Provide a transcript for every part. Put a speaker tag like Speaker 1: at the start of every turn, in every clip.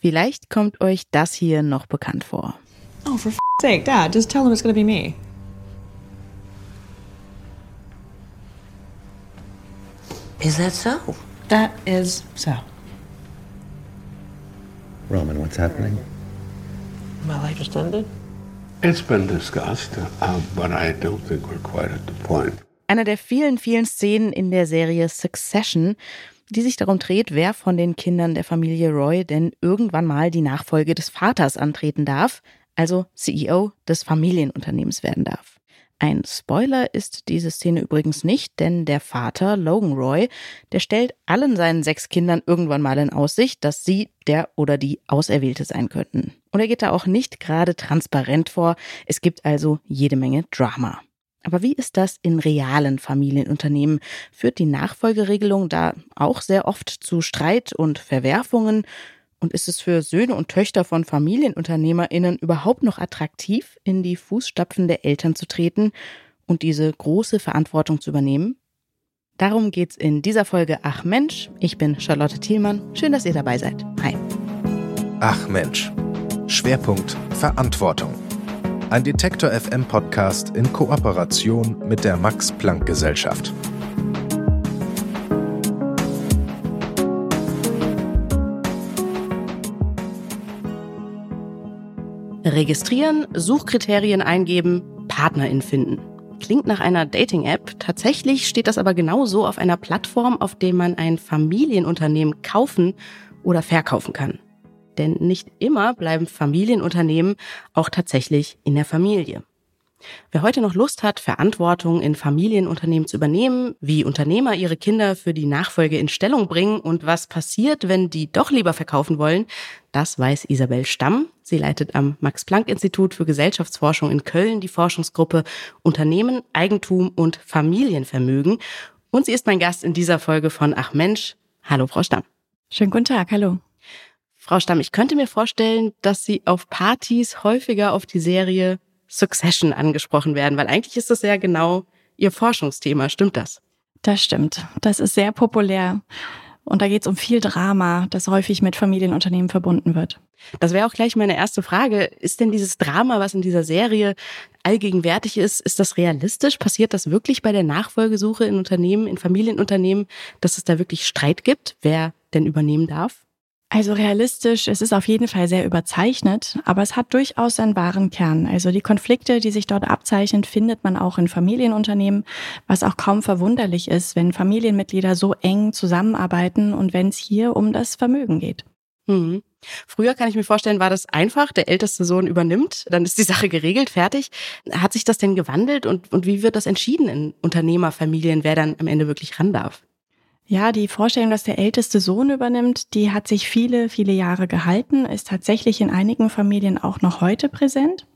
Speaker 1: Vielleicht kommt euch das hier noch bekannt vor.
Speaker 2: Oh, for f sake, Dad, just tell him it's gonna be me.
Speaker 3: Is that so?
Speaker 2: That is so.
Speaker 4: Roman, what's happening?
Speaker 3: My life just ended?
Speaker 5: It's been discussed, uh, but I don't think we're quite at the point.
Speaker 1: Einer der vielen, vielen Szenen in der Serie Succession, die sich darum dreht, wer von den Kindern der Familie Roy denn irgendwann mal die Nachfolge des Vaters antreten darf, also CEO des Familienunternehmens werden darf. Ein Spoiler ist diese Szene übrigens nicht, denn der Vater, Logan Roy, der stellt allen seinen sechs Kindern irgendwann mal in Aussicht, dass sie der oder die Auserwählte sein könnten. Und er geht da auch nicht gerade transparent vor, es gibt also jede Menge Drama. Aber wie ist das in realen Familienunternehmen? Führt die Nachfolgeregelung da auch sehr oft zu Streit und Verwerfungen? Und ist es für Söhne und Töchter von FamilienunternehmerInnen überhaupt noch attraktiv, in die Fußstapfen der Eltern zu treten und diese große Verantwortung zu übernehmen? Darum geht's in dieser Folge Ach Mensch. Ich bin Charlotte Thielmann. Schön, dass ihr dabei seid. Hi.
Speaker 6: Ach Mensch. Schwerpunkt Verantwortung. Ein Detektor FM Podcast in Kooperation mit der Max Planck Gesellschaft.
Speaker 1: Registrieren, Suchkriterien eingeben, Partnerin finden. Klingt nach einer Dating-App. Tatsächlich steht das aber genauso auf einer Plattform, auf der man ein Familienunternehmen kaufen oder verkaufen kann. Denn nicht immer bleiben Familienunternehmen auch tatsächlich in der Familie. Wer heute noch Lust hat, Verantwortung in Familienunternehmen zu übernehmen, wie Unternehmer ihre Kinder für die Nachfolge in Stellung bringen und was passiert, wenn die doch lieber verkaufen wollen, das weiß Isabel Stamm. Sie leitet am Max-Planck-Institut für Gesellschaftsforschung in Köln die Forschungsgruppe Unternehmen, Eigentum und Familienvermögen. Und sie ist mein Gast in dieser Folge von Ach Mensch. Hallo, Frau Stamm.
Speaker 7: Schönen guten Tag, hallo.
Speaker 1: Frau Stamm, ich könnte mir vorstellen, dass Sie auf Partys häufiger auf die Serie Succession angesprochen werden, weil eigentlich ist das ja genau Ihr Forschungsthema. Stimmt das?
Speaker 7: Das stimmt. Das ist sehr populär. Und da geht es um viel Drama, das häufig mit Familienunternehmen verbunden wird.
Speaker 1: Das wäre auch gleich meine erste Frage. Ist denn dieses Drama, was in dieser Serie allgegenwärtig ist, ist das realistisch? Passiert das wirklich bei der Nachfolgesuche in Unternehmen, in Familienunternehmen, dass es da wirklich Streit gibt, wer denn übernehmen darf?
Speaker 7: Also realistisch, es ist auf jeden Fall sehr überzeichnet, aber es hat durchaus einen wahren Kern. Also die Konflikte, die sich dort abzeichnen, findet man auch in Familienunternehmen, was auch kaum verwunderlich ist, wenn Familienmitglieder so eng zusammenarbeiten und wenn es hier um das Vermögen geht.
Speaker 1: Mhm. Früher kann ich mir vorstellen, war das einfach, der älteste Sohn übernimmt, dann ist die Sache geregelt, fertig. Hat sich das denn gewandelt und, und wie wird das entschieden in Unternehmerfamilien, wer dann am Ende wirklich ran darf?
Speaker 7: Ja, die Vorstellung, dass der älteste Sohn übernimmt, die hat sich viele, viele Jahre gehalten, ist tatsächlich in einigen Familien auch noch heute präsent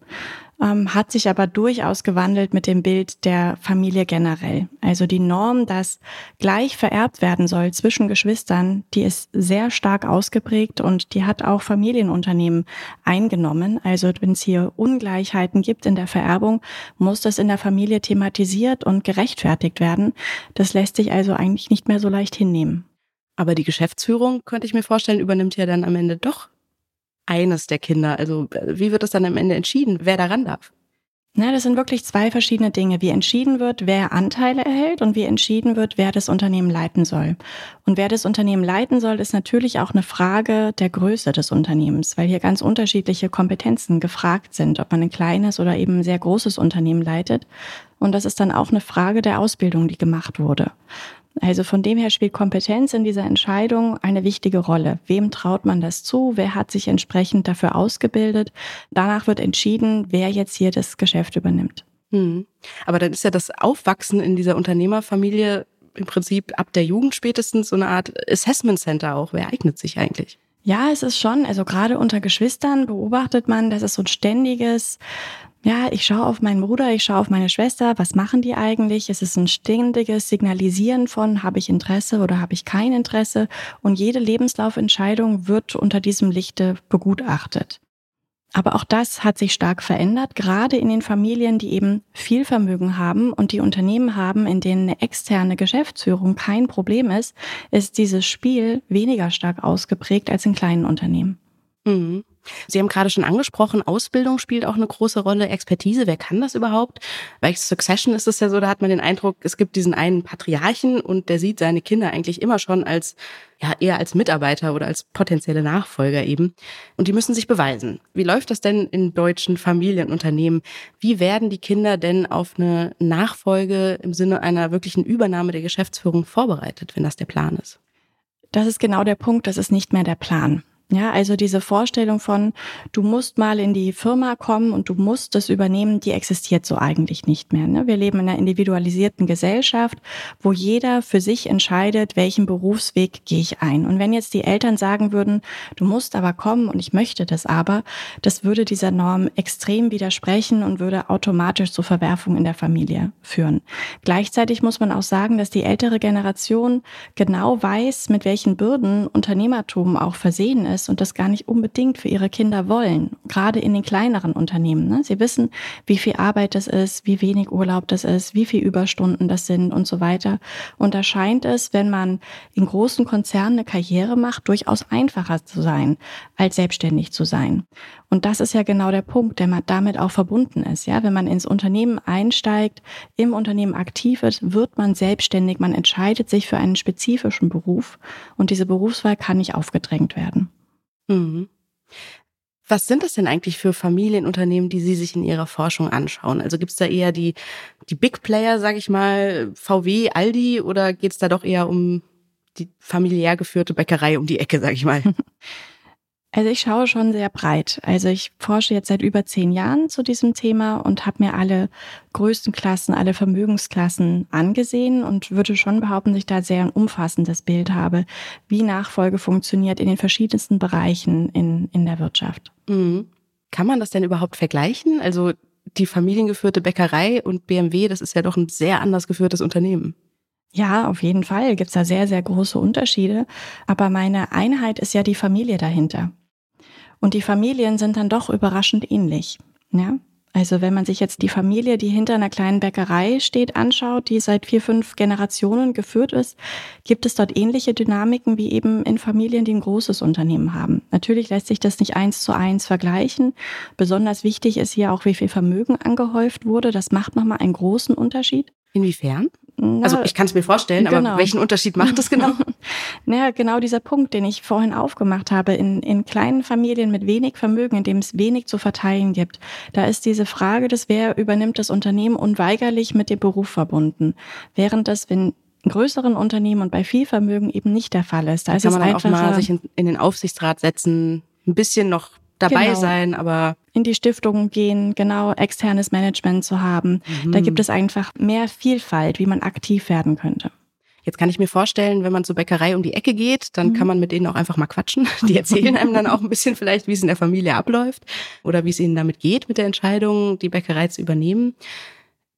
Speaker 7: ähm, hat sich aber durchaus gewandelt mit dem Bild der Familie generell. Also die Norm, dass gleich vererbt werden soll zwischen Geschwistern, die ist sehr stark ausgeprägt und die hat auch Familienunternehmen eingenommen. Also wenn es hier Ungleichheiten gibt in der Vererbung, muss das in der Familie thematisiert und gerechtfertigt werden. Das lässt sich also eigentlich nicht mehr so leicht hinnehmen.
Speaker 1: Aber die Geschäftsführung, könnte ich mir vorstellen, übernimmt ja dann am Ende doch eines der Kinder? Also wie wird es dann am Ende entschieden, wer daran darf?
Speaker 7: Na, das sind wirklich zwei verschiedene Dinge. Wie entschieden wird, wer Anteile erhält und wie entschieden wird, wer das Unternehmen leiten soll. Und wer das Unternehmen leiten soll, ist natürlich auch eine Frage der Größe des Unternehmens, weil hier ganz unterschiedliche Kompetenzen gefragt sind, ob man ein kleines oder eben ein sehr großes Unternehmen leitet. Und das ist dann auch eine Frage der Ausbildung, die gemacht wurde. Also von dem her spielt Kompetenz in dieser Entscheidung eine wichtige Rolle. Wem traut man das zu? Wer hat sich entsprechend dafür ausgebildet? Danach wird entschieden, wer jetzt hier das Geschäft übernimmt.
Speaker 1: Hm. Aber dann ist ja das Aufwachsen in dieser Unternehmerfamilie im Prinzip ab der Jugend spätestens so eine Art Assessment Center auch. Wer eignet sich eigentlich?
Speaker 7: Ja, es ist schon, also gerade unter Geschwistern beobachtet man, dass es so ein ständiges ja, ich schaue auf meinen Bruder, ich schaue auf meine Schwester, was machen die eigentlich? Es ist ein ständiges Signalisieren von, habe ich Interesse oder habe ich kein Interesse? Und jede Lebenslaufentscheidung wird unter diesem Lichte begutachtet. Aber auch das hat sich stark verändert, gerade in den Familien, die eben viel Vermögen haben und die Unternehmen haben, in denen eine externe Geschäftsführung kein Problem ist, ist dieses Spiel weniger stark ausgeprägt als in kleinen Unternehmen.
Speaker 1: Mhm. Sie haben gerade schon angesprochen, Ausbildung spielt auch eine große Rolle, Expertise, wer kann das überhaupt? Bei Succession ist es ja so, da hat man den Eindruck, es gibt diesen einen Patriarchen und der sieht seine Kinder eigentlich immer schon als, ja, eher als Mitarbeiter oder als potenzielle Nachfolger eben. Und die müssen sich beweisen. Wie läuft das denn in deutschen Familienunternehmen? Wie werden die Kinder denn auf eine Nachfolge im Sinne einer wirklichen Übernahme der Geschäftsführung vorbereitet, wenn das der Plan ist?
Speaker 7: Das ist genau der Punkt, das ist nicht mehr der Plan. Ja, also diese Vorstellung von, du musst mal in die Firma kommen und du musst das übernehmen, die existiert so eigentlich nicht mehr. Ne? Wir leben in einer individualisierten Gesellschaft, wo jeder für sich entscheidet, welchen Berufsweg gehe ich ein. Und wenn jetzt die Eltern sagen würden, du musst aber kommen und ich möchte das aber, das würde dieser Norm extrem widersprechen und würde automatisch zu Verwerfungen in der Familie führen. Gleichzeitig muss man auch sagen, dass die ältere Generation genau weiß, mit welchen Bürden Unternehmertum auch versehen ist ist und das gar nicht unbedingt für ihre Kinder wollen, gerade in den kleineren Unternehmen. Ne? Sie wissen, wie viel Arbeit das ist, wie wenig Urlaub das ist, wie viel Überstunden das sind und so weiter. Und da scheint es, wenn man in großen Konzernen eine Karriere macht, durchaus einfacher zu sein, als selbstständig zu sein. Und das ist ja genau der Punkt, der damit auch verbunden ist. Ja, wenn man ins Unternehmen einsteigt, im Unternehmen aktiv ist, wird man selbstständig, man entscheidet sich für einen spezifischen Beruf und diese Berufswahl kann nicht aufgedrängt werden.
Speaker 1: Mhm. Was sind das denn eigentlich für Familienunternehmen, die Sie sich in Ihrer Forschung anschauen? Also gibt es da eher die, die Big Player, sage ich mal, VW, Aldi, oder geht es da doch eher um die familiär geführte Bäckerei um die Ecke, sage ich mal?
Speaker 7: Also ich schaue schon sehr breit. Also ich forsche jetzt seit über zehn Jahren zu diesem Thema und habe mir alle größten Klassen, alle Vermögensklassen angesehen und würde schon behaupten, dass ich da sehr ein umfassendes Bild habe, wie Nachfolge funktioniert in den verschiedensten Bereichen in, in der Wirtschaft.
Speaker 1: Mhm. Kann man das denn überhaupt vergleichen? Also die familiengeführte Bäckerei und BMW, das ist ja doch ein sehr anders geführtes Unternehmen.
Speaker 7: Ja, auf jeden Fall gibt's da sehr, sehr große Unterschiede. Aber meine Einheit ist ja die Familie dahinter. Und die Familien sind dann doch überraschend ähnlich. Ja? Also wenn man sich jetzt die Familie, die hinter einer kleinen Bäckerei steht, anschaut, die seit vier, fünf Generationen geführt ist, gibt es dort ähnliche Dynamiken wie eben in Familien, die ein großes Unternehmen haben. Natürlich lässt sich das nicht eins zu eins vergleichen. Besonders wichtig ist hier auch, wie viel Vermögen angehäuft wurde. Das macht nochmal einen großen Unterschied.
Speaker 1: Inwiefern? Na, also ich kann es mir vorstellen, genau. aber welchen Unterschied macht das genau?
Speaker 7: naja, genau dieser Punkt, den ich vorhin aufgemacht habe. In, in kleinen Familien mit wenig Vermögen, in dem es wenig zu verteilen gibt, da ist diese Frage des, wer übernimmt das Unternehmen, unweigerlich mit dem Beruf verbunden. Während das, wenn in größeren Unternehmen und bei viel Vermögen eben nicht der Fall ist.
Speaker 1: Da, da ist kann man es auch mal sich in, in den Aufsichtsrat setzen, ein bisschen noch dabei genau. sein, aber
Speaker 7: in die Stiftung gehen, genau externes Management zu haben. Mhm. Da gibt es einfach mehr Vielfalt, wie man aktiv werden könnte.
Speaker 1: Jetzt kann ich mir vorstellen, wenn man zur Bäckerei um die Ecke geht, dann mhm. kann man mit denen auch einfach mal quatschen. Die erzählen einem dann auch ein bisschen vielleicht, wie es in der Familie abläuft oder wie es ihnen damit geht mit der Entscheidung, die Bäckerei zu übernehmen.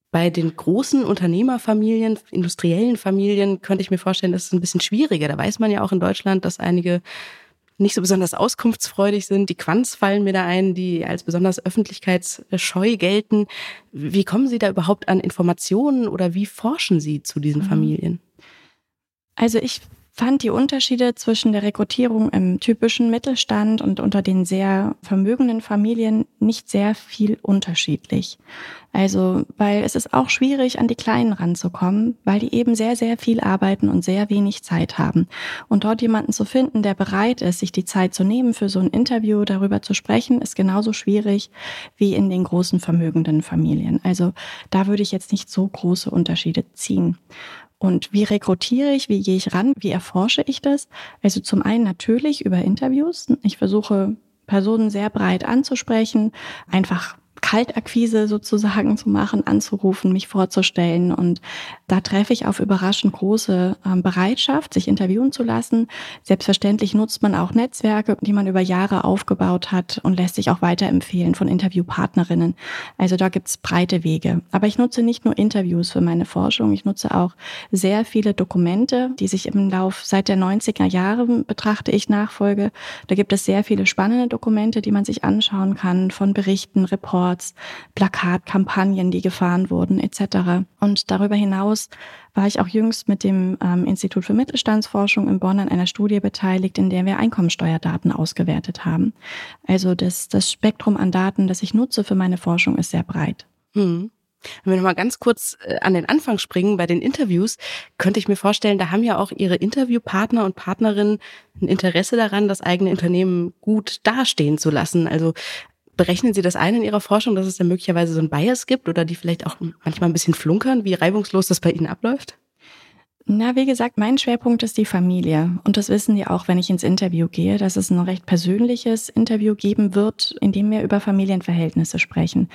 Speaker 1: Bei den großen Unternehmerfamilien, industriellen Familien könnte ich mir vorstellen, das ist ein bisschen schwieriger. Da weiß man ja auch in Deutschland, dass einige nicht so besonders auskunftsfreudig sind. Die Quants fallen mir da ein, die als besonders öffentlichkeitsscheu gelten. Wie kommen Sie da überhaupt an Informationen oder wie forschen Sie zu diesen mhm. Familien?
Speaker 7: Also ich fand die Unterschiede zwischen der Rekrutierung im typischen Mittelstand und unter den sehr vermögenden Familien nicht sehr viel unterschiedlich. Also, weil es ist auch schwierig, an die Kleinen ranzukommen, weil die eben sehr, sehr viel arbeiten und sehr wenig Zeit haben. Und dort jemanden zu finden, der bereit ist, sich die Zeit zu nehmen, für so ein Interview darüber zu sprechen, ist genauso schwierig wie in den großen vermögenden Familien. Also, da würde ich jetzt nicht so große Unterschiede ziehen. Und wie rekrutiere ich, wie gehe ich ran, wie erforsche ich das? Also zum einen natürlich über Interviews. Ich versuche Personen sehr breit anzusprechen, einfach Kaltakquise sozusagen zu machen, anzurufen, mich vorzustellen. Und da treffe ich auf überraschend große ähm, Bereitschaft, sich interviewen zu lassen. Selbstverständlich nutzt man auch Netzwerke, die man über Jahre aufgebaut hat und lässt sich auch weiterempfehlen von Interviewpartnerinnen. Also da gibt's breite Wege. Aber ich nutze nicht nur Interviews für meine Forschung, ich nutze auch sehr viele Dokumente, die sich im Lauf seit der 90er Jahre betrachte ich Nachfolge. Da gibt es sehr viele spannende Dokumente, die man sich anschauen kann, von Berichten, Reports, Billboards, Plakatkampagnen, die gefahren wurden, etc. Und darüber hinaus war ich auch jüngst mit dem ähm, Institut für Mittelstandsforschung in Bonn an einer Studie beteiligt, in der wir Einkommensteuerdaten ausgewertet haben. Also das, das Spektrum an Daten, das ich nutze für meine Forschung, ist sehr breit.
Speaker 1: Hm. Wenn wir nochmal ganz kurz äh, an den Anfang springen bei den Interviews, könnte ich mir vorstellen, da haben ja auch Ihre Interviewpartner und Partnerinnen ein Interesse daran, das eigene Unternehmen gut dastehen zu lassen. Also berechnen Sie das ein in Ihrer Forschung, dass es da möglicherweise so ein Bias gibt oder die vielleicht auch manchmal ein bisschen flunkern, wie reibungslos das bei Ihnen abläuft?
Speaker 7: Na, wie gesagt, mein Schwerpunkt ist die Familie. Und das wissen die auch, wenn ich ins Interview gehe, dass es ein recht persönliches Interview geben wird, in dem wir über Familienverhältnisse sprechen.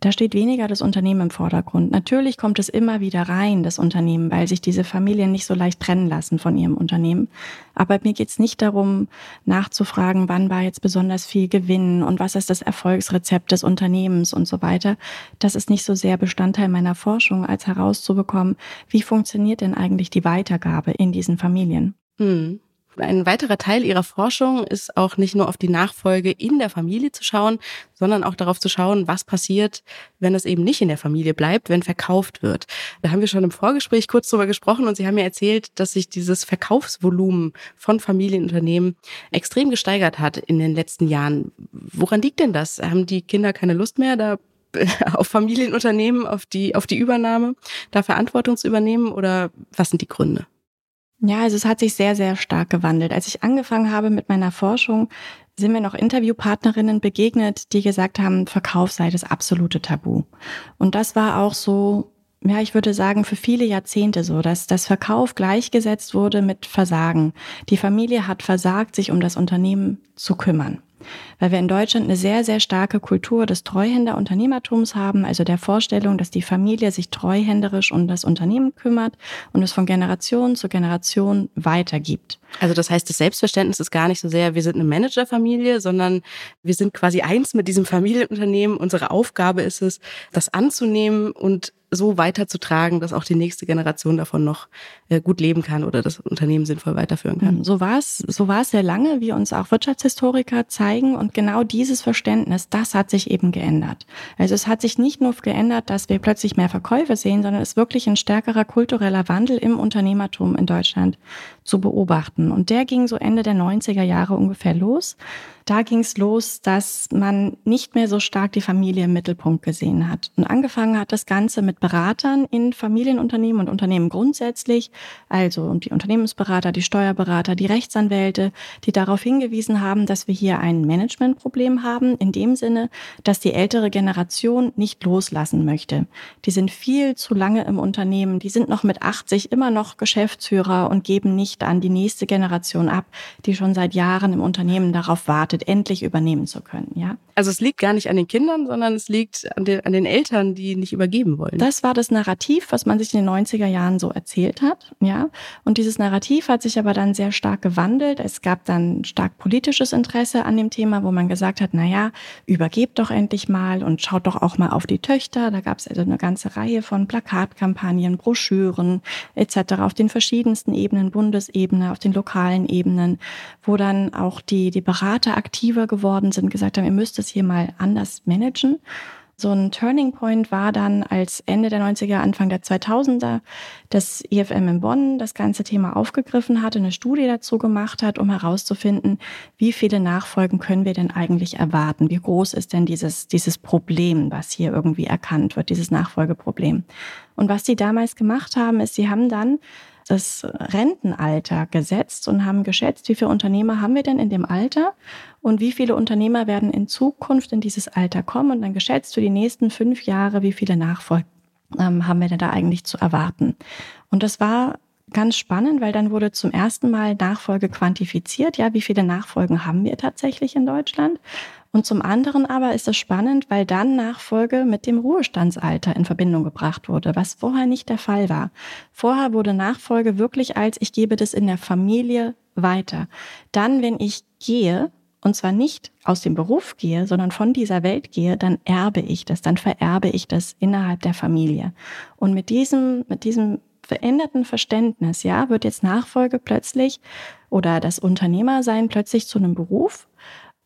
Speaker 7: Da steht weniger das Unternehmen im Vordergrund. Natürlich kommt es immer wieder rein, das Unternehmen, weil sich diese Familien nicht so leicht trennen lassen von ihrem Unternehmen. Aber mir geht es nicht darum, nachzufragen, wann war jetzt besonders viel Gewinn und was ist das Erfolgsrezept des Unternehmens und so weiter. Das ist nicht so sehr Bestandteil meiner Forschung, als herauszubekommen, wie funktioniert denn eigentlich die Weitergabe in diesen Familien.
Speaker 1: Hm. Ein weiterer Teil ihrer Forschung ist auch nicht nur auf die Nachfolge in der Familie zu schauen, sondern auch darauf zu schauen, was passiert, wenn es eben nicht in der Familie bleibt, wenn verkauft wird. Da haben wir schon im Vorgespräch kurz drüber gesprochen und Sie haben mir erzählt, dass sich dieses Verkaufsvolumen von Familienunternehmen extrem gesteigert hat in den letzten Jahren. Woran liegt denn das? Haben die Kinder keine Lust mehr, da auf Familienunternehmen, auf die, auf die Übernahme, da Verantwortung zu übernehmen oder was sind die Gründe?
Speaker 7: Ja, also es hat sich sehr, sehr stark gewandelt. Als ich angefangen habe mit meiner Forschung, sind mir noch Interviewpartnerinnen begegnet, die gesagt haben, Verkauf sei das absolute Tabu. Und das war auch so, ja, ich würde sagen, für viele Jahrzehnte so, dass das Verkauf gleichgesetzt wurde mit Versagen. Die Familie hat versagt, sich um das Unternehmen zu kümmern weil wir in Deutschland eine sehr, sehr starke Kultur des Treuhänderunternehmertums haben, also der Vorstellung, dass die Familie sich treuhänderisch um das Unternehmen kümmert und es von Generation zu Generation weitergibt.
Speaker 1: Also das heißt, das Selbstverständnis ist gar nicht so sehr, wir sind eine Managerfamilie, sondern wir sind quasi eins mit diesem Familienunternehmen. Unsere Aufgabe ist es, das anzunehmen und so weiterzutragen, dass auch die nächste Generation davon noch äh, gut leben kann oder das Unternehmen sinnvoll weiterführen kann.
Speaker 7: So war es, so war es sehr lange, wie uns auch Wirtschaftshistoriker zeigen. Und genau dieses Verständnis, das hat sich eben geändert. Also es hat sich nicht nur geändert, dass wir plötzlich mehr Verkäufe sehen, sondern es ist wirklich ein stärkerer kultureller Wandel im Unternehmertum in Deutschland zu beobachten. Und der ging so Ende der 90er Jahre ungefähr los. Da ging es los, dass man nicht mehr so stark die Familie im Mittelpunkt gesehen hat. Und angefangen hat das Ganze mit Beratern in Familienunternehmen und Unternehmen grundsätzlich, also die Unternehmensberater, die Steuerberater, die Rechtsanwälte, die darauf hingewiesen haben, dass wir hier ein Managementproblem haben, in dem Sinne, dass die ältere Generation nicht loslassen möchte. Die sind viel zu lange im Unternehmen, die sind noch mit 80 immer noch Geschäftsführer und geben nicht an die nächste Generation ab, die schon seit Jahren im Unternehmen darauf wartet, bedeutet, endlich übernehmen zu können. Ja?
Speaker 1: Also es liegt gar nicht an den Kindern, sondern es liegt an den, an den Eltern, die nicht übergeben wollen.
Speaker 7: Das war das Narrativ, was man sich in den 90er Jahren so erzählt hat. Ja? Und dieses Narrativ hat sich aber dann sehr stark gewandelt. Es gab dann stark politisches Interesse an dem Thema, wo man gesagt hat, na ja, übergebt doch endlich mal und schaut doch auch mal auf die Töchter. Da gab es also eine ganze Reihe von Plakatkampagnen, Broschüren etc. auf den verschiedensten Ebenen, Bundesebene, auf den lokalen Ebenen, wo dann auch die, die Berater aktiver geworden sind, gesagt haben, ihr müsst es hier mal anders managen. So ein Turning Point war dann, als Ende der 90er, Anfang der 2000er das IFM in Bonn das ganze Thema aufgegriffen hat, eine Studie dazu gemacht hat, um herauszufinden, wie viele Nachfolgen können wir denn eigentlich erwarten? Wie groß ist denn dieses, dieses Problem, was hier irgendwie erkannt wird, dieses Nachfolgeproblem? Und was sie damals gemacht haben, ist, sie haben dann das Rentenalter gesetzt und haben geschätzt, wie viele Unternehmer haben wir denn in dem Alter und wie viele Unternehmer werden in Zukunft in dieses Alter kommen und dann geschätzt für die nächsten fünf Jahre, wie viele Nachfolger ähm, haben wir denn da eigentlich zu erwarten. Und das war ganz spannend, weil dann wurde zum ersten Mal Nachfolge quantifiziert. Ja, wie viele Nachfolgen haben wir tatsächlich in Deutschland? Und zum anderen aber ist es spannend, weil dann Nachfolge mit dem Ruhestandsalter in Verbindung gebracht wurde, was vorher nicht der Fall war. Vorher wurde Nachfolge wirklich als ich gebe das in der Familie weiter. Dann, wenn ich gehe, und zwar nicht aus dem Beruf gehe, sondern von dieser Welt gehe, dann erbe ich das, dann vererbe ich das innerhalb der Familie. Und mit diesem, mit diesem veränderten Verständnis, ja, wird jetzt Nachfolge plötzlich oder das Unternehmersein plötzlich zu einem Beruf,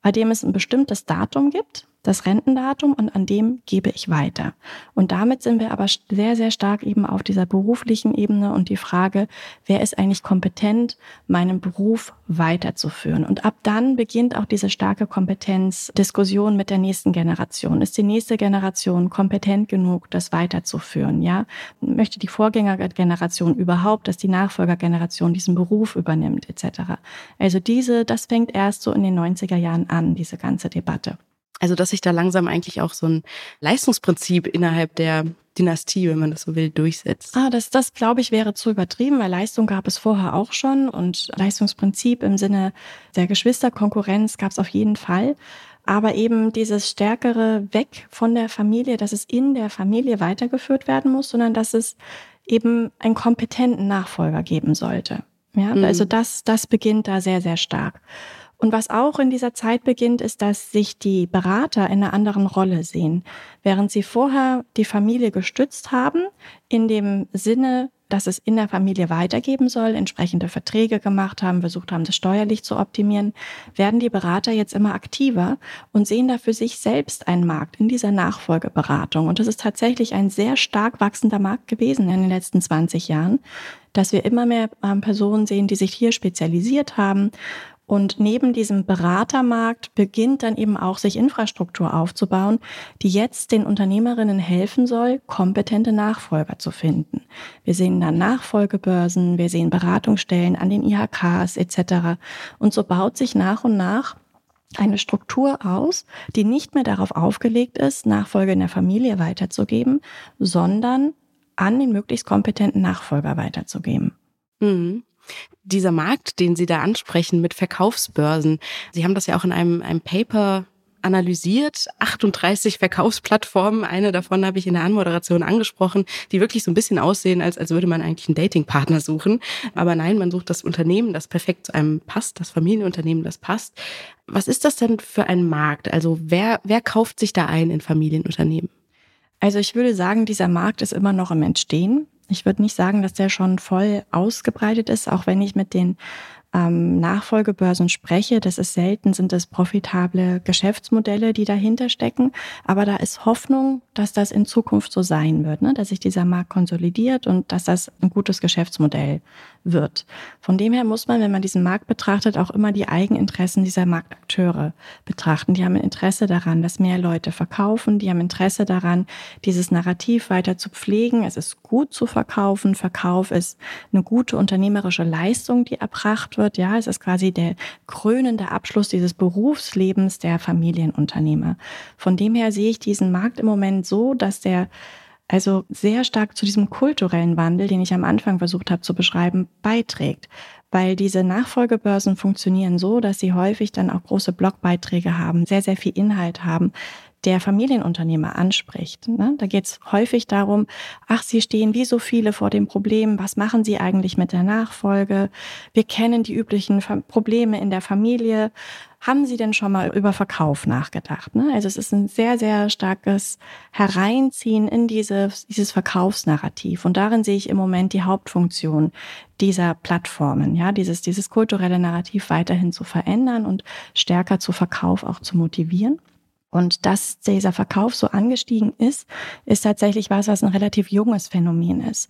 Speaker 7: bei dem es ein bestimmtes Datum gibt, das Rentendatum und an dem gebe ich weiter. Und damit sind wir aber sehr, sehr stark eben auf dieser beruflichen Ebene und die Frage, wer ist eigentlich kompetent, meinen Beruf weiterzuführen. Und ab dann beginnt auch diese starke Kompetenzdiskussion mit der nächsten Generation. Ist die nächste Generation kompetent genug, das weiterzuführen? Ja, möchte die Vorgängergeneration überhaupt, dass die Nachfolgergeneration diesen Beruf übernimmt, etc. Also diese, das fängt erst so in den 90er Jahren an, diese ganze Debatte.
Speaker 1: Also, dass sich da langsam eigentlich auch so ein Leistungsprinzip innerhalb der Dynastie, wenn man das so will, durchsetzt.
Speaker 7: Ah, das, das glaube ich wäre zu übertrieben, weil Leistung gab es vorher auch schon und Leistungsprinzip im Sinne der Geschwisterkonkurrenz gab es auf jeden Fall. Aber eben dieses stärkere Weg von der Familie, dass es in der Familie weitergeführt werden muss, sondern dass es eben einen kompetenten Nachfolger geben sollte. Ja, mhm. also das, das beginnt da sehr, sehr stark. Und was auch in dieser Zeit beginnt, ist, dass sich die Berater in einer anderen Rolle sehen. Während sie vorher die Familie gestützt haben, in dem Sinne, dass es in der Familie weitergeben soll, entsprechende Verträge gemacht haben, versucht haben, das steuerlich zu optimieren, werden die Berater jetzt immer aktiver und sehen da für sich selbst einen Markt in dieser Nachfolgeberatung. Und das ist tatsächlich ein sehr stark wachsender Markt gewesen in den letzten 20 Jahren, dass wir immer mehr ähm, Personen sehen, die sich hier spezialisiert haben und neben diesem Beratermarkt beginnt dann eben auch sich Infrastruktur aufzubauen, die jetzt den Unternehmerinnen helfen soll, kompetente Nachfolger zu finden. Wir sehen dann Nachfolgebörsen, wir sehen Beratungsstellen an den IHKs etc. Und so baut sich nach und nach eine Struktur aus, die nicht mehr darauf aufgelegt ist, Nachfolge in der Familie weiterzugeben, sondern an den möglichst kompetenten Nachfolger weiterzugeben.
Speaker 1: Mhm dieser Markt, den Sie da ansprechen mit Verkaufsbörsen, Sie haben das ja auch in einem, einem Paper analysiert, 38 Verkaufsplattformen. Eine davon habe ich in der Anmoderation angesprochen, die wirklich so ein bisschen aussehen, als, als würde man eigentlich einen Datingpartner suchen. Aber nein, man sucht das Unternehmen, das perfekt zu einem passt, das Familienunternehmen, das passt. Was ist das denn für ein Markt? Also wer, wer kauft sich da ein in Familienunternehmen?
Speaker 7: Also ich würde sagen, dieser Markt ist immer noch im Entstehen. Ich würde nicht sagen, dass der schon voll ausgebreitet ist, auch wenn ich mit den ähm, Nachfolgebörsen spreche. Das ist selten, sind es profitable Geschäftsmodelle, die dahinter stecken. Aber da ist Hoffnung, dass das in Zukunft so sein wird, ne? dass sich dieser Markt konsolidiert und dass das ein gutes Geschäftsmodell wird. Von dem her muss man, wenn man diesen Markt betrachtet, auch immer die Eigeninteressen dieser Marktakteure betrachten. Die haben ein Interesse daran, dass mehr Leute verkaufen. Die haben Interesse daran, dieses Narrativ weiter zu pflegen. Es ist gut zu verkaufen. Verkauf ist eine gute unternehmerische Leistung, die erbracht wird. Ja, es ist quasi der krönende Abschluss dieses Berufslebens der Familienunternehmer. Von dem her sehe ich diesen Markt im Moment so, dass der also sehr stark zu diesem kulturellen Wandel, den ich am Anfang versucht habe zu beschreiben, beiträgt. Weil diese Nachfolgebörsen funktionieren so, dass sie häufig dann auch große Blogbeiträge haben, sehr, sehr viel Inhalt haben, der Familienunternehmer anspricht. Ne? Da geht es häufig darum, ach, Sie stehen wie so viele vor dem Problem, was machen Sie eigentlich mit der Nachfolge? Wir kennen die üblichen Probleme in der Familie. Haben Sie denn schon mal über Verkauf nachgedacht? Ne? Also es ist ein sehr, sehr starkes Hereinziehen in dieses, dieses Verkaufsnarrativ. Und darin sehe ich im Moment die Hauptfunktion dieser Plattformen, ja, dieses, dieses kulturelle Narrativ weiterhin zu verändern und stärker zu Verkauf auch zu motivieren. Und dass dieser Verkauf so angestiegen ist, ist tatsächlich was, was ein relativ junges Phänomen ist.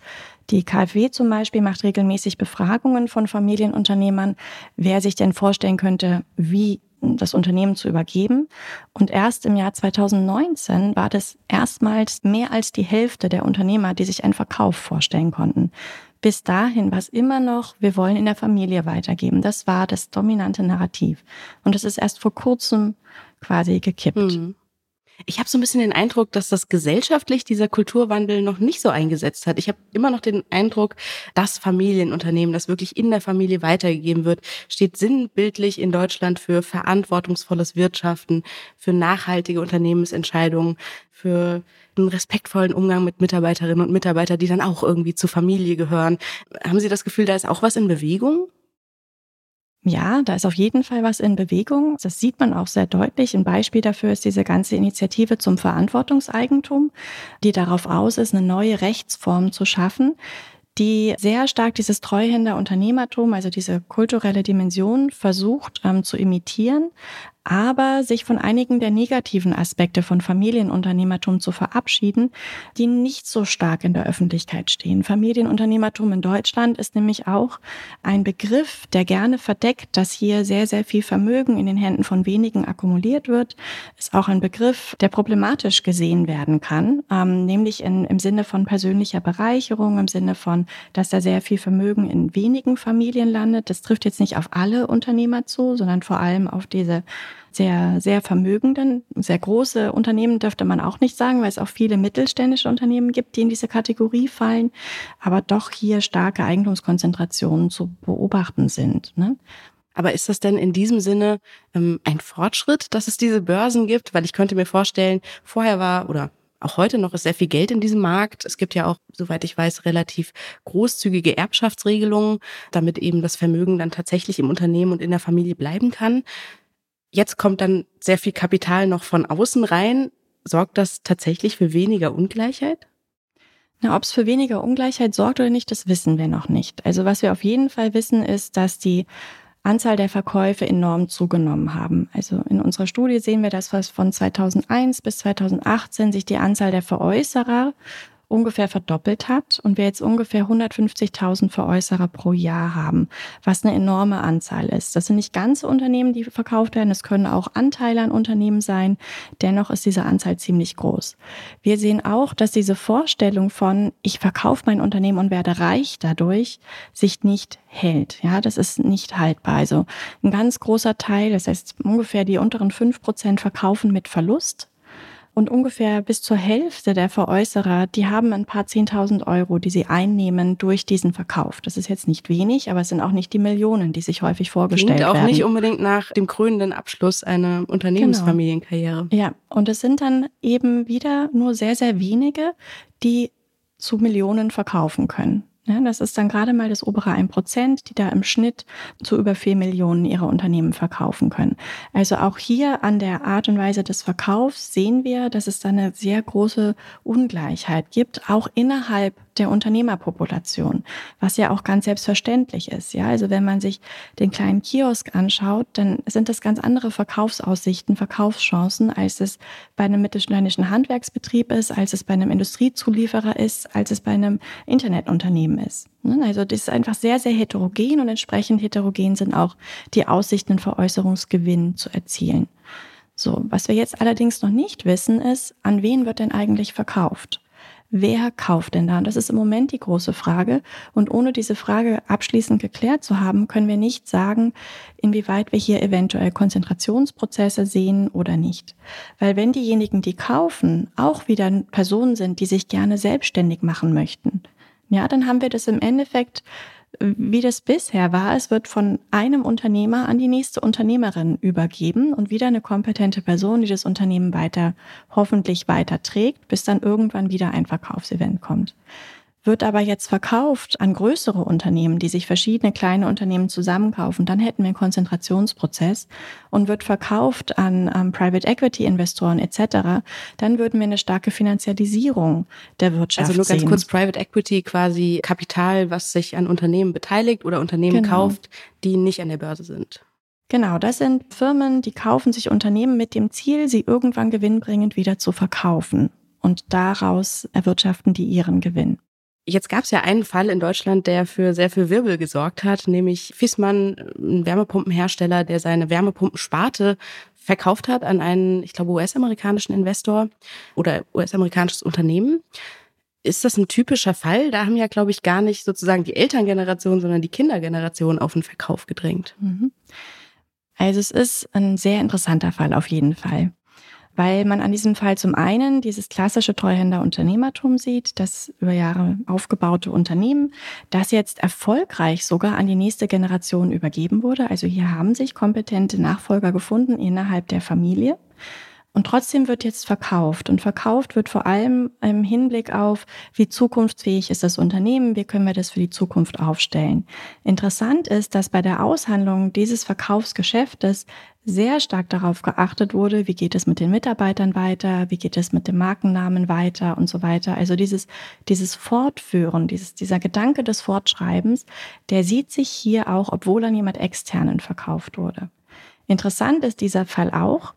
Speaker 7: Die KfW zum Beispiel macht regelmäßig Befragungen von Familienunternehmern, wer sich denn vorstellen könnte, wie das Unternehmen zu übergeben. Und erst im Jahr 2019 war das erstmals mehr als die Hälfte der Unternehmer, die sich einen Verkauf vorstellen konnten. Bis dahin war es immer noch, wir wollen in der Familie weitergeben. Das war das dominante Narrativ. Und es ist erst vor kurzem quasi gekippt. Mhm.
Speaker 1: Ich habe so ein bisschen den Eindruck, dass das gesellschaftlich dieser Kulturwandel noch nicht so eingesetzt hat. Ich habe immer noch den Eindruck, das Familienunternehmen, das wirklich in der Familie weitergegeben wird, steht sinnbildlich in Deutschland für verantwortungsvolles Wirtschaften, für nachhaltige Unternehmensentscheidungen, für einen respektvollen Umgang mit Mitarbeiterinnen und Mitarbeitern, die dann auch irgendwie zur Familie gehören. Haben Sie das Gefühl, da ist auch was in Bewegung?
Speaker 7: Ja, da ist auf jeden Fall was in Bewegung. Das sieht man auch sehr deutlich. Ein Beispiel dafür ist diese ganze Initiative zum Verantwortungseigentum, die darauf aus ist, eine neue Rechtsform zu schaffen, die sehr stark dieses Treuhänder-Unternehmertum, also diese kulturelle Dimension, versucht ähm, zu imitieren, aber sich von einigen der negativen Aspekte von Familienunternehmertum zu verabschieden, die nicht so stark in der Öffentlichkeit stehen. Familienunternehmertum in Deutschland ist nämlich auch ein Begriff, der gerne verdeckt, dass hier sehr, sehr viel Vermögen in den Händen von wenigen akkumuliert wird, ist auch ein Begriff, der problematisch gesehen werden kann, ähm, nämlich in, im Sinne von persönlicher Bereicherung, im Sinne von, dass da sehr viel Vermögen in wenigen Familien landet. Das trifft jetzt nicht auf alle Unternehmer zu, sondern vor allem auf diese sehr, sehr vermögenden, sehr große Unternehmen dürfte man auch nicht sagen, weil es auch viele mittelständische Unternehmen gibt, die in diese Kategorie fallen, aber doch hier starke Eigentumskonzentrationen zu beobachten sind. Ne?
Speaker 1: Aber ist das denn in diesem Sinne ähm, ein Fortschritt, dass es diese Börsen gibt? Weil ich könnte mir vorstellen, vorher war oder auch heute noch ist sehr viel Geld in diesem Markt. Es gibt ja auch, soweit ich weiß, relativ großzügige Erbschaftsregelungen, damit eben das Vermögen dann tatsächlich im Unternehmen und in der Familie bleiben kann. Jetzt kommt dann sehr viel Kapital noch von außen rein. Sorgt das tatsächlich für weniger Ungleichheit?
Speaker 7: Na, ob es für weniger Ungleichheit sorgt oder nicht, das wissen wir noch nicht. Also was wir auf jeden Fall wissen, ist, dass die Anzahl der Verkäufe enorm zugenommen haben. Also in unserer Studie sehen wir, dass von 2001 bis 2018 sich die Anzahl der Veräußerer ungefähr verdoppelt hat und wir jetzt ungefähr 150.000 Veräußerer pro Jahr haben, was eine enorme Anzahl ist. Das sind nicht ganze Unternehmen, die verkauft werden, es können auch Anteile an Unternehmen sein. Dennoch ist diese Anzahl ziemlich groß. Wir sehen auch, dass diese Vorstellung von ich verkaufe mein Unternehmen und werde reich dadurch sich nicht hält. Ja, das ist nicht haltbar. Also ein ganz großer Teil, das heißt ungefähr die unteren fünf Prozent verkaufen mit Verlust und ungefähr bis zur Hälfte der Veräußerer, die haben ein paar Zehntausend Euro, die sie einnehmen durch diesen Verkauf. Das ist jetzt nicht wenig, aber es sind auch nicht die Millionen, die sich häufig vorgestellt
Speaker 1: Klingt auch
Speaker 7: werden.
Speaker 1: nicht unbedingt nach dem krönenden Abschluss einer Unternehmensfamilienkarriere.
Speaker 7: Genau. Ja, und es sind dann eben wieder nur sehr, sehr wenige, die zu Millionen verkaufen können. Ja, das ist dann gerade mal das obere 1%, die da im Schnitt zu über 4 Millionen ihre Unternehmen verkaufen können. Also auch hier an der Art und Weise des Verkaufs sehen wir, dass es da eine sehr große Ungleichheit gibt, auch innerhalb der Unternehmerpopulation, was ja auch ganz selbstverständlich ist. Ja, also wenn man sich den kleinen Kiosk anschaut, dann sind das ganz andere Verkaufsaussichten, Verkaufschancen, als es bei einem mittelständischen Handwerksbetrieb ist, als es bei einem Industriezulieferer ist, als es bei einem Internetunternehmen ist. Ne? Also das ist einfach sehr, sehr heterogen und entsprechend heterogen sind auch die Aussichten, einen Veräußerungsgewinn zu erzielen. So, was wir jetzt allerdings noch nicht wissen, ist, an wen wird denn eigentlich verkauft? Wer kauft denn da? Und das ist im Moment die große Frage. Und ohne diese Frage abschließend geklärt zu haben, können wir nicht sagen, inwieweit wir hier eventuell Konzentrationsprozesse sehen oder nicht. Weil wenn diejenigen, die kaufen, auch wieder Personen sind, die sich gerne selbstständig machen möchten, ja, dann haben wir das im Endeffekt wie das bisher war. Es wird von einem Unternehmer an die nächste Unternehmerin übergeben und wieder eine kompetente Person, die das Unternehmen weiter, hoffentlich weiter trägt, bis dann irgendwann wieder ein Verkaufsevent kommt wird aber jetzt verkauft an größere Unternehmen, die sich verschiedene kleine Unternehmen zusammenkaufen, dann hätten wir einen Konzentrationsprozess und wird verkauft an ähm, Private Equity Investoren etc., dann würden wir eine starke Finanzialisierung der Wirtschaft
Speaker 1: Also nur ganz
Speaker 7: sehen.
Speaker 1: kurz Private Equity quasi Kapital, was sich an Unternehmen beteiligt oder Unternehmen
Speaker 7: Genau.
Speaker 1: kauft, die nicht an der Börse sind.
Speaker 7: Genau, das sind Firmen, die kaufen sich Unternehmen mit dem Ziel, sie irgendwann gewinnbringend wieder zu verkaufen. Und daraus erwirtschaften die ihren Gewinn.
Speaker 1: Jetzt gab es ja einen Fall in Deutschland, der für sehr viel Wirbel gesorgt hat, nämlich Fissmann, ein Wärmepumpenhersteller, der seine Wärmepumpensparte verkauft hat an einen, ich glaube, US-amerikanischen Investor oder US-amerikanisches Unternehmen. Ist das ein typischer Fall? Da haben ja, glaube ich, gar nicht sozusagen die Elterngeneration, sondern die Kindergeneration auf den Verkauf gedrängt.
Speaker 7: Mhm. Also es ist ein sehr interessanter Fall auf jeden Fall, weil man an diesem Fall zum einen dieses klassische Treuhänder-Unternehmertum sieht, das über Jahre aufgebaute Unternehmen, das jetzt erfolgreich sogar an die nächste Generation übergeben wurde. Also hier haben sich kompetente Nachfolger gefunden innerhalb der Familie. Und trotzdem wird jetzt verkauft. Und verkauft wird vor allem im Hinblick auf, wie zukunftsfähig ist das Unternehmen, wie können wir das für die Zukunft aufstellen. Interessant ist, dass bei der Aushandlung dieses Verkaufsgeschäftes sehr stark darauf geachtet wurde, wie geht es mit den Mitarbeitern weiter, wie geht es mit dem Markennamen weiter und so weiter. Also dieses, dieses Fortführen, dieses, dieser Gedanke des Fortschreibens, der sieht sich hier auch, obwohl an jemand externen verkauft wurde. Interessant ist dieser Fall auch,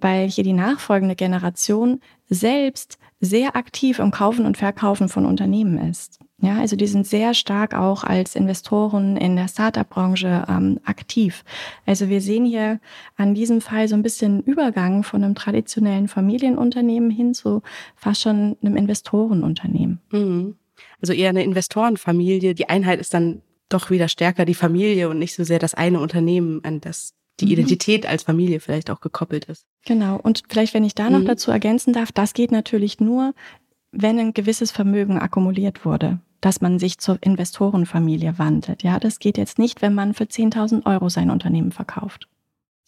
Speaker 7: weil hier die nachfolgende Generation selbst sehr aktiv im Kaufen und Verkaufen von Unternehmen ist. Ja, also die sind sehr stark auch als Investoren in der Startup-Branche ähm, aktiv. Also wir sehen hier an diesem Fall so ein bisschen Übergang von einem traditionellen Familienunternehmen hin zu fast schon einem Investorenunternehmen.
Speaker 1: Mhm. Also eher eine Investorenfamilie. Die Einheit ist dann doch wieder stärker die Familie und nicht so sehr das eine Unternehmen, an das die
Speaker 7: Mhm.
Speaker 1: Identität als Familie vielleicht auch gekoppelt ist.
Speaker 7: Genau. Und vielleicht, wenn ich da noch
Speaker 1: Mhm.
Speaker 7: dazu ergänzen darf, das geht natürlich nur, wenn ein gewisses Vermögen akkumuliert wurde, dass man sich zur Investorenfamilie wandelt. Ja, das geht jetzt nicht, wenn man für 10.000 Euro sein Unternehmen verkauft.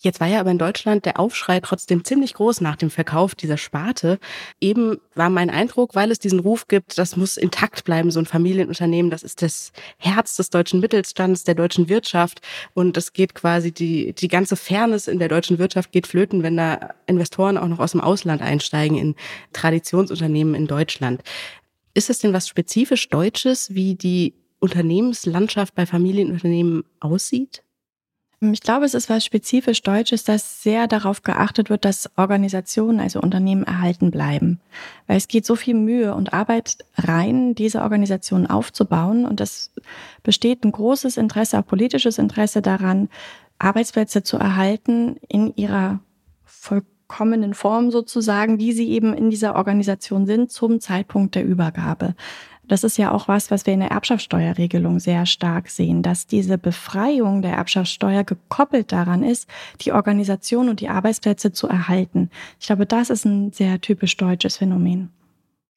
Speaker 1: Jetzt war ja aber in Deutschland der Aufschrei trotzdem ziemlich groß nach dem Verkauf dieser Sparte. Eben war mein Eindruck, weil es diesen Ruf gibt, das muss intakt bleiben, so ein Familienunternehmen, das ist das Herz des deutschen Mittelstands, der deutschen Wirtschaft und es geht quasi die, die ganze Fairness in der deutschen Wirtschaft geht flöten, wenn da Investoren auch noch aus dem Ausland einsteigen in Traditionsunternehmen in Deutschland. Ist es denn was spezifisch Deutsches, wie die Unternehmenslandschaft bei Familienunternehmen aussieht?
Speaker 7: Ich glaube, es ist was spezifisch Deutsches, dass sehr darauf geachtet wird, dass Organisationen, also Unternehmen erhalten bleiben. Weil es geht so viel Mühe und Arbeit rein, diese Organisationen aufzubauen. Und es besteht ein großes Interesse, auch politisches Interesse daran, Arbeitsplätze zu erhalten in ihrer vollkommenen Form sozusagen, wie sie eben in dieser Organisation sind zum Zeitpunkt der Übergabe. Das ist ja auch was, was wir in der Erbschaftssteuerregelung sehr stark sehen, dass diese Befreiung der Erbschaftssteuer gekoppelt daran ist, die Organisation und die Arbeitsplätze zu erhalten. Ich glaube, das ist ein sehr typisch deutsches Phänomen.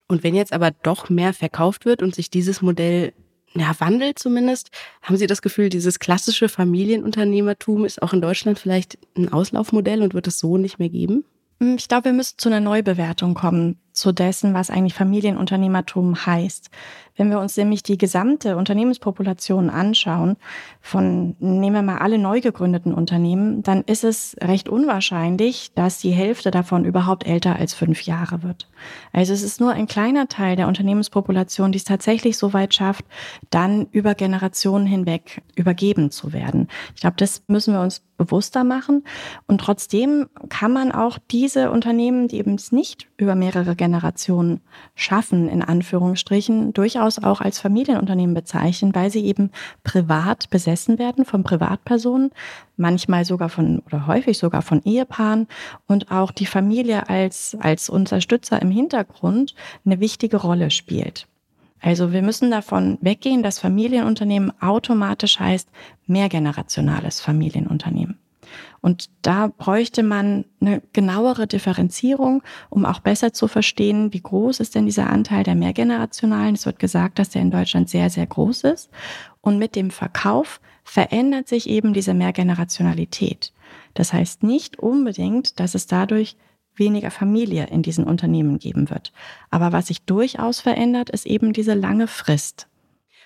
Speaker 1: Und wenn jetzt aber doch mehr verkauft wird und sich dieses Modell ja, wandelt zumindest, haben Sie das Gefühl, dieses klassische Familienunternehmertum ist auch in Deutschland vielleicht ein Auslaufmodell und wird es so nicht mehr geben?
Speaker 7: Ich glaube, wir müssen zu einer Neubewertung kommen zu dessen, was eigentlich Familienunternehmertum heißt. Wenn wir uns nämlich die gesamte Unternehmenspopulation anschauen, von nehmen wir mal alle neu gegründeten Unternehmen, dann ist es recht unwahrscheinlich, dass die Hälfte davon überhaupt älter als fünf Jahre wird. Also es ist nur ein kleiner Teil der Unternehmenspopulation, die es tatsächlich so weit schafft, dann über Generationen hinweg übergeben zu werden. Ich glaube, das müssen wir uns bewusster machen. Und trotzdem kann man auch diese Unternehmen, die eben es nicht über mehrere Generationen schaffen, in Anführungsstrichen, durchaus auch als Familienunternehmen bezeichnen, weil sie eben privat besessen werden von Privatpersonen, manchmal sogar von oder häufig sogar von Ehepaaren und auch die Familie als, als Unterstützer im Hintergrund eine wichtige Rolle spielt. Also wir müssen davon weggehen, dass Familienunternehmen automatisch heißt mehrgenerationales Familienunternehmen. Und da bräuchte man eine genauere Differenzierung, um auch besser zu verstehen, wie groß ist denn dieser Anteil der mehrgenerationalen. Es wird gesagt, dass der in Deutschland sehr, sehr groß ist. Und mit dem Verkauf verändert sich eben diese Mehrgenerationalität. Das heißt nicht unbedingt, dass es dadurch weniger Familie in diesen Unternehmen geben wird. Aber was sich durchaus verändert, ist eben diese lange Frist.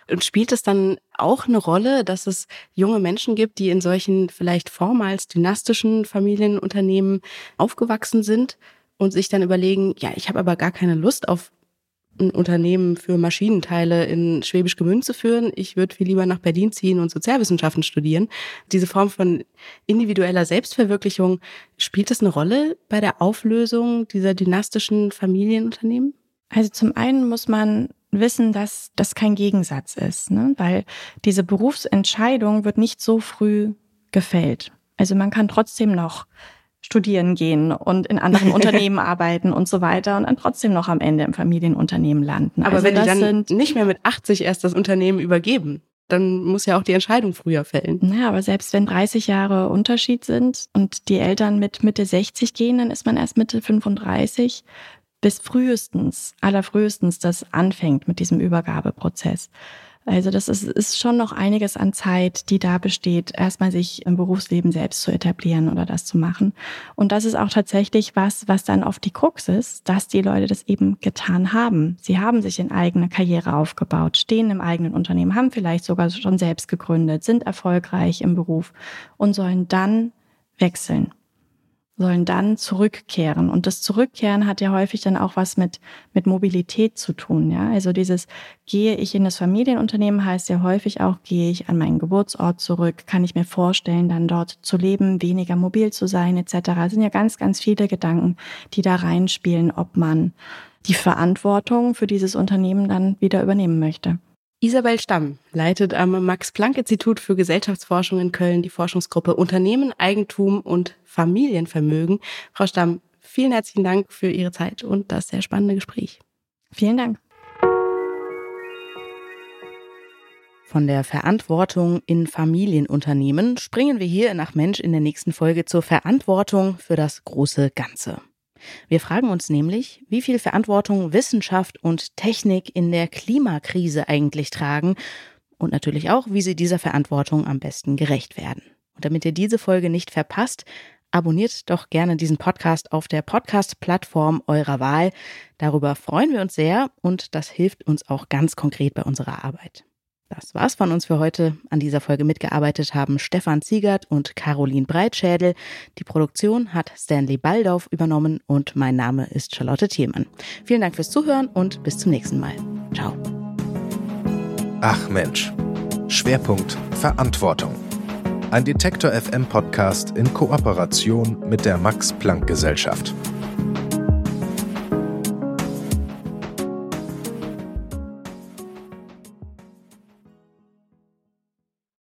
Speaker 1: Und spielt es dann auch eine Rolle, dass es junge Menschen gibt, die in solchen vielleicht vormals dynastischen Familienunternehmen aufgewachsen sind und sich dann überlegen, ja, ich habe aber gar keine Lust auf ein Unternehmen für Maschinenteile in Schwäbisch Gmünd zu führen. Ich würde viel lieber nach Berlin ziehen und Sozialwissenschaften studieren. Diese Form von individueller Selbstverwirklichung, spielt das eine Rolle bei der Auflösung dieser dynastischen Familienunternehmen?
Speaker 7: Also zum einen muss man wissen, dass das kein Gegensatz ist, ne? weil diese Berufsentscheidung wird nicht so früh gefällt. Also man kann trotzdem noch studieren gehen und in anderen Unternehmen arbeiten und so weiter und dann trotzdem noch am Ende im Familienunternehmen landen.
Speaker 1: Aber
Speaker 7: also
Speaker 1: wenn die dann nicht mehr mit 80 erst das Unternehmen übergeben, dann muss ja auch die Entscheidung früher fällen.
Speaker 7: naja, aber selbst wenn 30 Jahre Unterschied sind und die Eltern mit Mitte 60 gehen, dann ist man erst Mitte 35 bis frühestens, allerfrühestens das anfängt mit diesem Übergabeprozess. Also das ist, ist schon noch einiges an Zeit, die da besteht, erstmal sich im Berufsleben selbst zu etablieren oder das zu machen. Und das ist auch tatsächlich was, was dann oft die Krux ist, dass die Leute das eben getan haben. Sie haben sich in eigene Karriere aufgebaut, stehen im eigenen Unternehmen, haben vielleicht sogar schon selbst gegründet, sind erfolgreich im Beruf und sollen dann wechseln. Sollen dann zurückkehren. Und das Zurückkehren hat ja häufig dann auch was mit, mit Mobilität zu tun. Ja? Also dieses gehe ich in das Familienunternehmen heißt ja häufig auch, gehe ich an meinen Geburtsort zurück, kann ich mir vorstellen, dann dort zu leben, weniger mobil zu sein etc. Das sind ja ganz, ganz viele Gedanken, die da reinspielen, ob man die Verantwortung für dieses Unternehmen dann wieder übernehmen möchte.
Speaker 8: Isabel Stamm leitet am Max-Planck-Institut für Gesellschaftsforschung in Köln die Forschungsgruppe Unternehmen, Eigentum und Familienvermögen. Frau Stamm, vielen herzlichen Dank für Ihre Zeit und das sehr spannende Gespräch.
Speaker 7: Vielen Dank.
Speaker 8: Von der Verantwortung in Familienunternehmen springen wir hier nach Mensch in der nächsten Folge zur Verantwortung für das große Ganze. Wir fragen uns nämlich, wie viel Verantwortung Wissenschaft und Technik in der Klimakrise eigentlich tragen und natürlich auch, wie sie dieser Verantwortung am besten gerecht werden. Und damit ihr diese Folge nicht verpasst, abonniert doch gerne diesen Podcast auf der Podcast-Plattform eurer Wahl. Darüber freuen wir uns sehr und das hilft uns auch ganz konkret bei unserer Arbeit. Das war's von uns für heute. An dieser Folge mitgearbeitet haben Stefan Ziegert und Caroline Breitschädel. Die Produktion hat Stanley Baldauf übernommen und mein Name ist Charlotte Thielmann. Vielen Dank fürs Zuhören und bis zum nächsten Mal. Ciao.
Speaker 6: Ach Mensch. Schwerpunkt Verantwortung. Ein Detektor FM Podcast in Kooperation mit der Max Planck Gesellschaft.